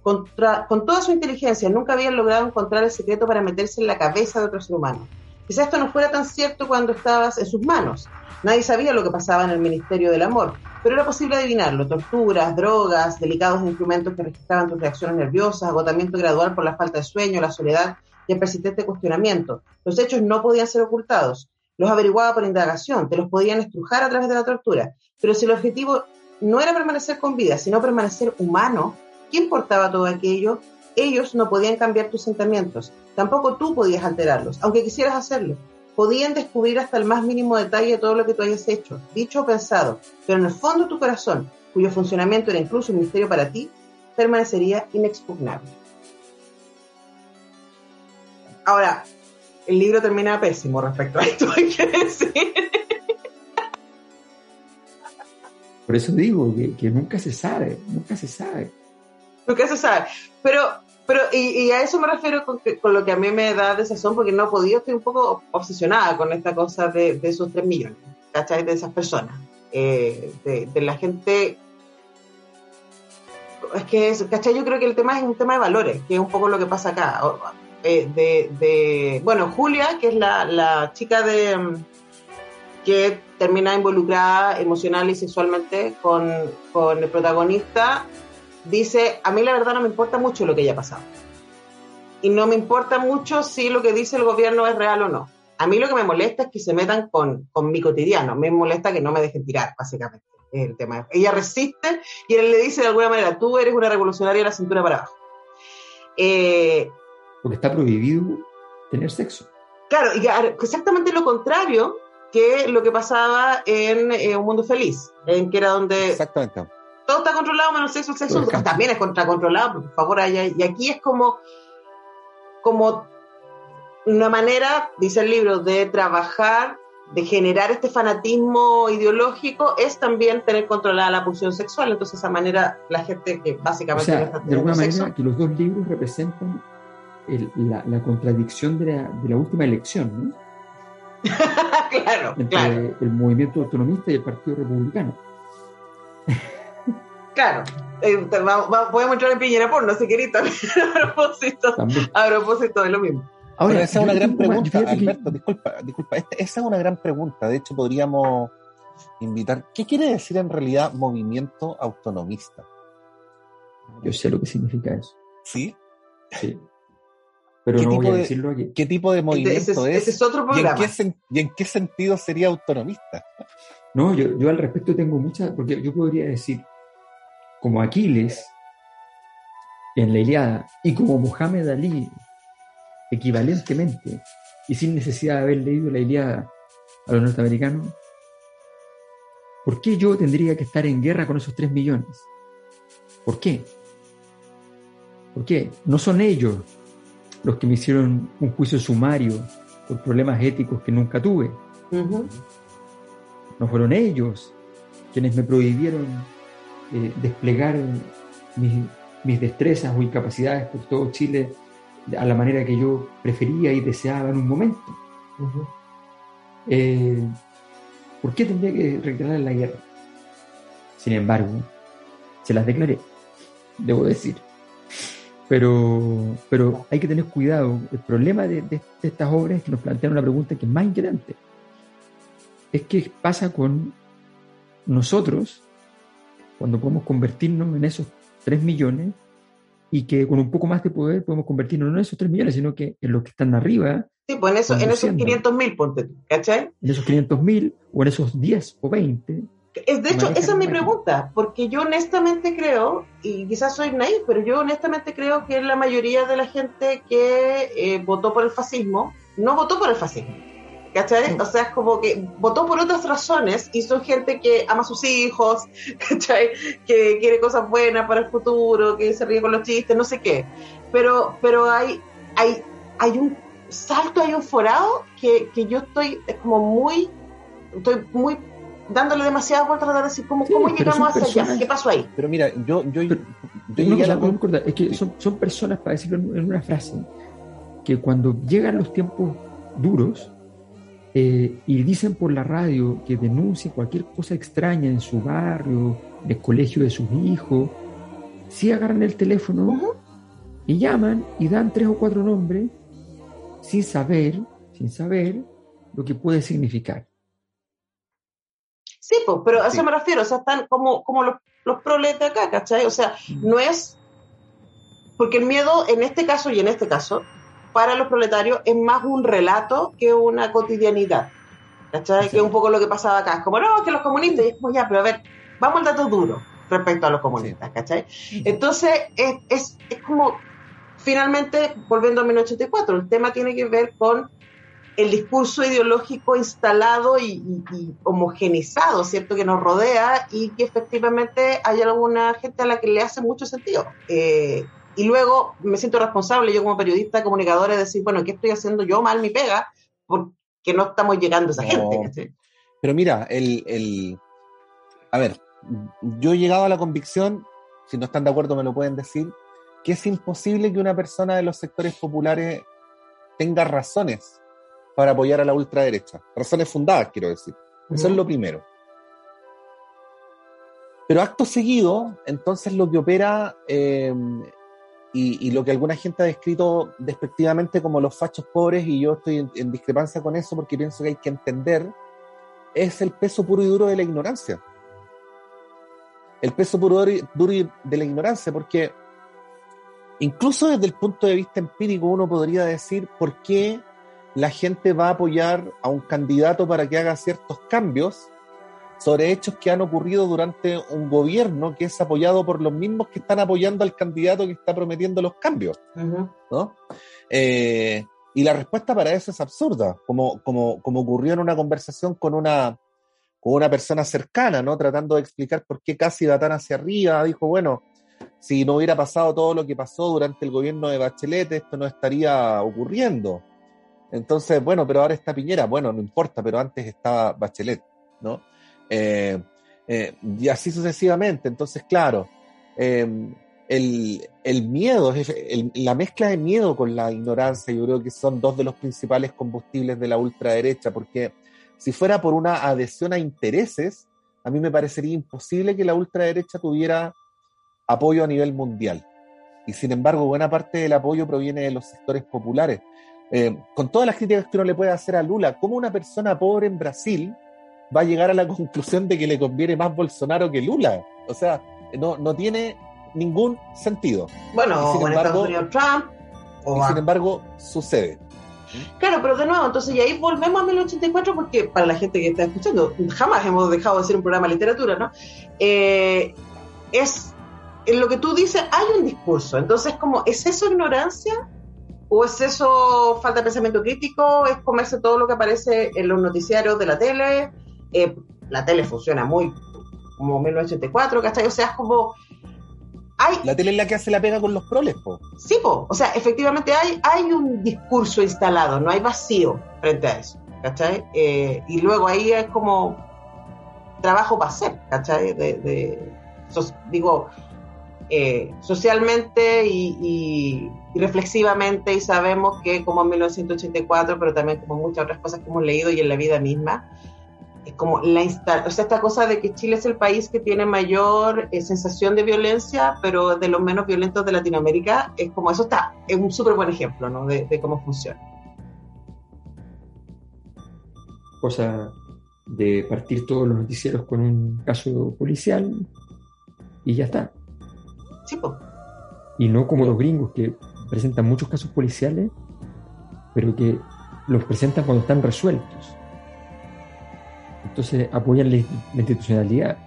Con toda su inteligencia, nunca habían logrado encontrar el secreto para meterse en la cabeza de otro ser humano. Quizás esto no fuera tan cierto cuando estabas en sus manos. Nadie sabía lo que pasaba en el Ministerio del Amor, pero era posible adivinarlo. Torturas, drogas, delicados instrumentos que registraban tus reacciones nerviosas, agotamiento gradual por la falta de sueño, la soledad y el persistente cuestionamiento. Los hechos no podían ser ocultados. Los averiguaba por indagación, te los podían estrujar a través de la tortura. Pero si el objetivo no era permanecer con vida, sino permanecer humano, ¿qué importaba todo aquello? Ellos no podían cambiar tus sentimientos, tampoco tú podías alterarlos, aunque quisieras hacerlo. Podían descubrir hasta el más mínimo detalle de todo lo que tú hayas hecho, dicho o pensado, pero en el fondo tu corazón, cuyo funcionamiento era incluso un misterio para ti, permanecería inexpugnable. Ahora, el libro termina pésimo respecto a esto, *laughs* hay que decir. Por eso digo que, nunca se sabe, nunca se sabe. Nunca se sabe. Pero, pero y, a eso me refiero con, lo que a mí me da desazón, porque no he podido, estoy un poco obsesionada con esta cosa de, esos tres millones, ¿cachai? De esas personas. Eh, de, la gente es que, ¿cachai? Yo creo que el tema es un tema de valores, que es un poco lo que pasa acá. Eh, de, bueno, Julia, que es la, chica de mm, que termina involucrada emocional y sexualmente con, el protagonista, dice, a mí la verdad no me importa mucho lo que haya pasado. Y no me importa mucho si lo que dice el gobierno es real o no. A mí lo que me molesta es que se metan con, con mi cotidiano. Me molesta que no me dejen tirar, básicamente. el tema. Ella resiste y él le dice de alguna manera, tú eres una revolucionaria de la cintura para abajo. Eh, porque está prohibido tener sexo. Claro, y exactamente lo contrario que lo que pasaba en eh, Un Mundo Feliz, en que era donde exactamente. Todo está controlado menos sexo, sexo también es contracontrolado, por favor, allá, y aquí es como, como una manera, dice el libro, de trabajar, de generar este fanatismo ideológico, es también tener controlada la pulsión sexual, entonces esa manera la gente que básicamente... O sea, de alguna manera que los dos libros representan la, contradicción de la, de la, última elección, ¿no? *laughs* claro, Entre el movimiento autonomista y el Partido Republicano. Claro, eh, podemos entrar en Piñera por no sé qué *laughs* a propósito, a propósito de lo mismo. Ahora, esa es una gran pregunta, Alberto, disculpa, disculpa, esa es una gran pregunta, de hecho podríamos invitar, ¿qué quiere decir en realidad movimiento autonomista? Yo sé lo que significa eso. ¿Sí? Sí. Pero ¿Qué, no voy a decirlo aquí. ¿Qué tipo de movimiento es? Ese es otro programa. ¿Y en, qué, sentido sería autonomista? No, yo, yo al respecto tengo muchas, porque yo podría decir, como Aquiles en la Iliada y como Muhammad Ali, equivalentemente, y sin necesidad de haber leído la Iliada a los norteamericanos, ¿por qué yo tendría que estar en guerra con esos tres millones? ¿Por qué? ¿Por qué? No son ellos los que me hicieron un juicio sumario por problemas éticos que nunca tuve. No fueron ellos quienes me prohibieron eh, desplegar mis, destrezas o incapacidades por todo Chile a la manera que yo prefería y deseaba en un momento. Eh, ¿Por qué tendría que declarar la guerra? Sin embargo, se las declaré, debo decir. Pero, pero hay que tener cuidado. El problema de, estas obras es que nos plantean una pregunta que es más inquietante. es que pasa con nosotros cuando podemos convertirnos en esos 3 millones y que con un poco más de poder podemos convertirnos no en esos 3 millones, sino que en los que están arriba. Sí, pues en, eso, en esos 500 mil, ponte ¿cachai? En esos 500 mil o en esos 10 o 20 de hecho, esa es mi pregunta, porque yo honestamente creo, y quizás soy naif, pero yo honestamente creo que la mayoría de la gente que eh, votó por el fascismo no votó por el fascismo. ¿Cachai? O sea, es como que votó por otras razones y son gente que ama a sus hijos, *laughs* ¿cachai? Que quiere cosas buenas para el futuro, que se ríe con los chistes, no sé qué. Pero, pero hay, hay, hay un salto, hay un forado que, que yo estoy como muy, estoy muy dándole demasiadas vueltas a decir cómo, cómo llegamos hacia allá, qué pasó ahí. Pero mira, yo, yo, yo es que son, son personas, para decirlo en una frase, que cuando llegan los tiempos duros eh, y dicen por la radio que denuncien cualquier cosa extraña en su barrio, en el colegio de sus hijos, sí agarran el teléfono y llaman y dan tres o cuatro nombres sin saber, sin saber lo que puede significar. Sí, pues, pero a eso me refiero, o sea, están como, como los, los proles de acá, ¿cachai? O sea, mm. no es. Porque el miedo, en este caso y en este caso, para los proletarios es más un relato que una cotidianidad. ¿Cachai? Que es un poco lo que pasaba acá. Es como, no, que los comunistas, y es como, ya, pero a ver, vamos al dato duro respecto a los comunistas, ¿cachai? Entonces, es, es, es como, finalmente, volviendo a 1984, el tema tiene que ver con el discurso ideológico instalado y, homogenizado, ¿cierto?, que nos rodea y que efectivamente hay alguna gente a la que le hace mucho sentido. Eh, y luego me siento responsable, yo como periodista, comunicadora, de decir, bueno, ¿qué estoy haciendo yo mal mi pega? Porque no estamos llegando a esa gente. Pero mira, el, el, a ver, yo he llegado a la convicción, si no están de acuerdo me lo pueden decir, que es imposible que una persona de los sectores populares tenga razones para apoyar a la ultraderecha. Razones fundadas, quiero decir. Eso es lo primero. Pero acto seguido, entonces lo que opera eh, y, lo que alguna gente ha descrito despectivamente como los fachos pobres, y yo estoy en, discrepancia con eso porque pienso que hay que entender, es el peso puro y duro de la ignorancia. El peso puro y duro de la ignorancia, porque incluso desde el punto de vista empírico uno podría decir por qué la gente va a apoyar a un candidato para que haga ciertos cambios sobre hechos que han ocurrido durante un gobierno que es apoyado por los mismos que están apoyando al candidato que está prometiendo los cambios. ¿no? Eh, y la respuesta para eso es absurda, como, como, como ocurrió en una conversación con una, con una persona cercana, ¿no? tratando de explicar por qué casi va tan hacia arriba. Dijo, bueno, si no hubiera pasado todo lo que pasó durante el gobierno de Bachelet, esto no estaría ocurriendo. Entonces, bueno, pero ahora está Piñera, bueno, no importa, pero antes estaba Bachelet, ¿no? Eh, eh, y así sucesivamente. Entonces, claro, em, el, miedo, la mezcla de miedo con la ignorancia, yo creo que son dos de los principales combustibles de la ultraderecha, porque si fuera por una adhesión a intereses, a mí me parecería imposible que la ultraderecha tuviera apoyo a nivel mundial. Y sin embargo, buena parte del apoyo proviene de los sectores populares. Eh, con todas las críticas que uno le puede hacer a Lula, ¿cómo una persona pobre en Brasil va a llegar a la conclusión de que le conviene más Bolsonaro que Lula? O sea, no, no tiene ningún sentido. Bueno, sin embargo, Trump. y sin embargo, sucede. Claro, pero de nuevo, entonces, y ahí volvemos a 1984 porque para la gente que está escuchando, jamás hemos dejado de ser un programa de literatura, ¿no? Eh, es, en lo que tú dices, hay un discurso, entonces, como, ¿es eso ignorancia? ¿O es eso falta de pensamiento crítico? ¿Es comerse todo lo que aparece en los noticiarios de la tele? Eh, la tele funciona muy como 1984, ¿cachai? O sea, es como... Hay, la tele es la que hace la pega con los proles, po. Sí, po. O sea, efectivamente hay, hay un discurso instalado, no hay vacío frente a eso, ¿cachai? Eh, y luego ahí es como trabajo para hacer, ¿cachai? De, digo, eh, socialmente y y reflexivamente y sabemos que como en 1984, pero también como muchas otras cosas que hemos leído y en la vida misma, como la o sea, esta cosa de que Chile es el país que tiene mayor eh, sensación de violencia, pero de los menos violentos de Latinoamérica, es como eso está, es un súper buen ejemplo ¿no? de, cómo funciona. Cosa de partir todos los noticieros con un caso policial y ya está. Sí, pues. Y no como los gringos que presentan muchos casos policiales, pero que los presentan cuando están resueltos. Entonces apoyan la, institucionalidad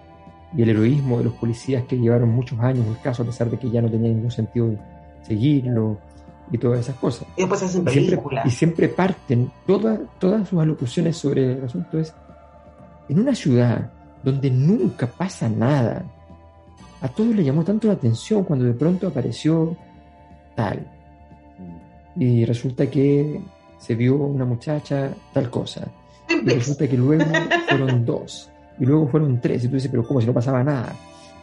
y el heroísmo de los policías que llevaron muchos años el caso, a pesar de que ya no tenía ningún sentido seguirlo y todas esas cosas. Y después hacen películas. Y siempre, parten, todas, todas sus alocuciones sobre el asunto es, en una ciudad donde nunca pasa nada, a todos le llamó tanto la atención cuando de pronto apareció tal. Y resulta que se vio una muchacha, tal cosa. Y resulta que luego *laughs* fueron dos. Y luego fueron tres. Y tú dices, pero ¿cómo si no pasaba nada?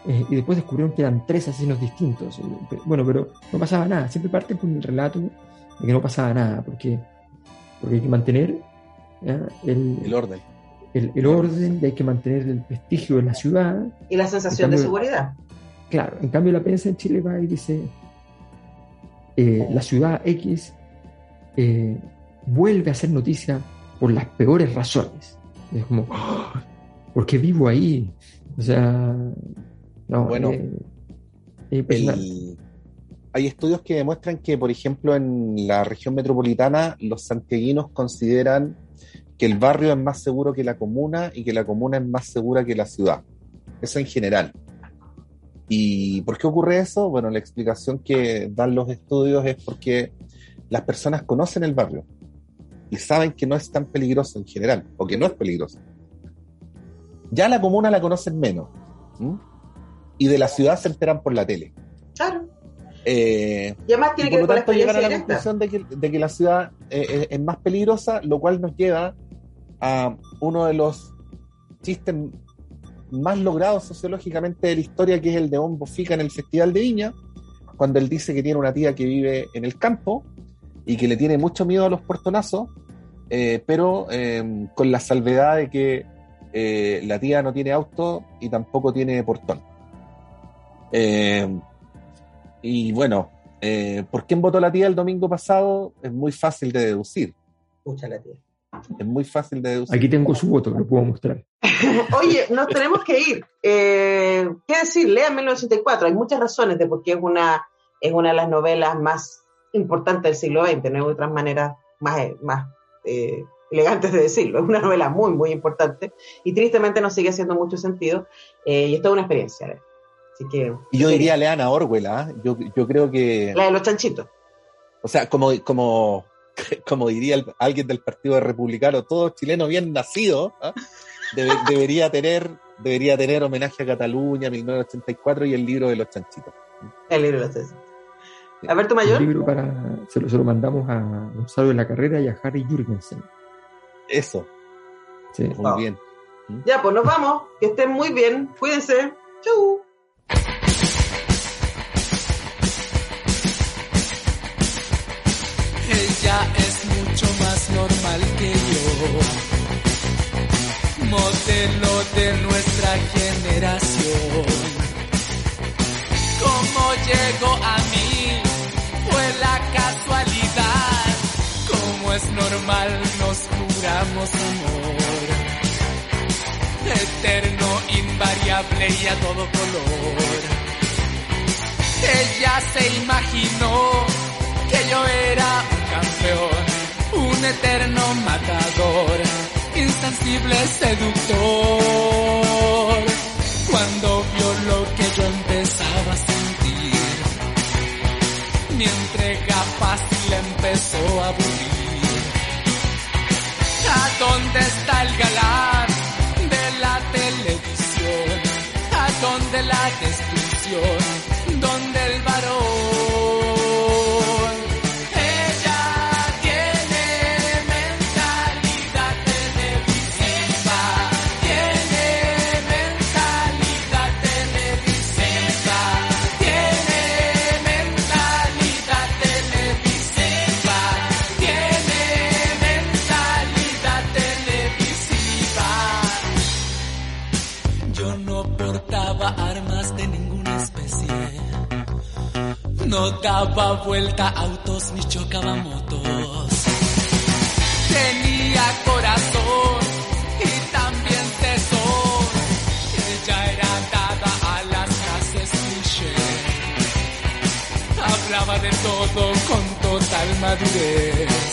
Eh, y después descubrieron que eran tres asesinos distintos. Bueno, pero no pasaba nada. Siempre parten con el relato de que no pasaba nada, porque, porque hay que mantener el, el, orden. El, orden, y hay que mantener el prestigio de la ciudad. Y la sensación de seguridad. Claro, en cambio la prensa en Chile va y dice, eh, la ciudad X eh, vuelve a ser noticia por las peores razones. Es como, ¡Ah! ¿por qué vivo ahí? O sea, no, bueno, hay estudios que demuestran que, por ejemplo, en la región metropolitana, los santiaguinos consideran que el barrio es más seguro que la comuna y que la comuna es más segura que la ciudad. Eso en general. ¿Y por qué ocurre eso? Bueno, la explicación que dan los estudios es porque las personas conocen el barrio y saben que no es tan peligroso en general, o que no es peligroso. Ya la comuna la conocen menos. Y de la ciudad se enteran por la tele. Claro. Eh, y además tiene que ver con la llegar a la conclusión de que, de que, la ciudad eh, es más peligrosa, lo cual nos lleva a uno de los chistes más logrados sociológicamente de la historia, que es el de Bombo Fica en el Festival de Viña, cuando él dice que tiene una tía que vive en el campo y que le tiene mucho miedo a los portonazos, eh, pero em, con la salvedad de que eh, la tía no tiene auto y tampoco tiene portón. Em, y bueno, eh, ¿por quién votó la tía el domingo pasado? Es muy fácil de deducir. Escucha la tía. Es muy fácil de deducir. Aquí tengo su voto, lo puedo mostrar. *laughs* Oye, nos tenemos que ir. ¿Qué decir? Lean 1984. Hay muchas razones de por qué es una, es una de las novelas más importante del siglo XX, no hay otras maneras más, más eh, elegantes de decirlo. *laughs* Es una novela muy, muy importante y tristemente no sigue haciendo mucho sentido eh, y es toda una experiencia. Así que, y yo diría Leana Orwell, ¿ah? yo, yo creo que... La de los chanchitos. O sea, como, como, *laughs* como diría alguien del Partido Republicano, todo chileno bien nacido ¿ah? *laughs* debería, tener, debería tener homenaje a Cataluña, 1984 y el libro de los chanchitos. El libro de los chanchitos. Alberto Mayor. libro para, se, lo, se lo mandamos a Gonzalo de la Carrera y a Harry Jürgensen. Eso. Sí. Muy bien. Ya, pues nos vamos. Que estén muy bien. Cuídense. Chau. Ella es mucho más normal que yo. Modelo de nuestra generación. ¿Cómo llegó a mí? Casualidad. Como es normal, nos juramos amor. Eterno, invariable y a todo color. Ella se imaginó que yo era un campeón, un eterno matador, insensible seductor. Cuando vio lo que yo empezaba a mi entrega fácil empezó a aburrir. ¿A dónde está el galán daba vuelta autos ni chocaba motos. Tenía corazón y también tesón. Ella era dada a las frases cliché. Hablaba de todo con total madurez.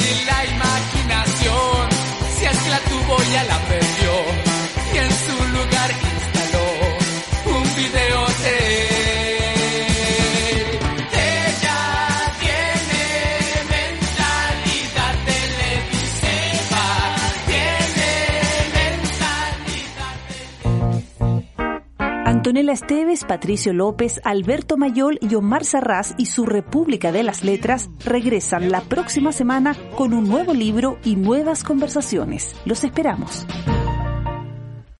Y la imaginación, si es que la tuvo, ya la perdió. Y en su lugar instaló un videote. Antonella Esteves, Patricio López, Alberto Mayol y Omar Sarraz y su República de las Letras regresan la próxima semana con un nuevo libro y nuevas conversaciones. Los esperamos.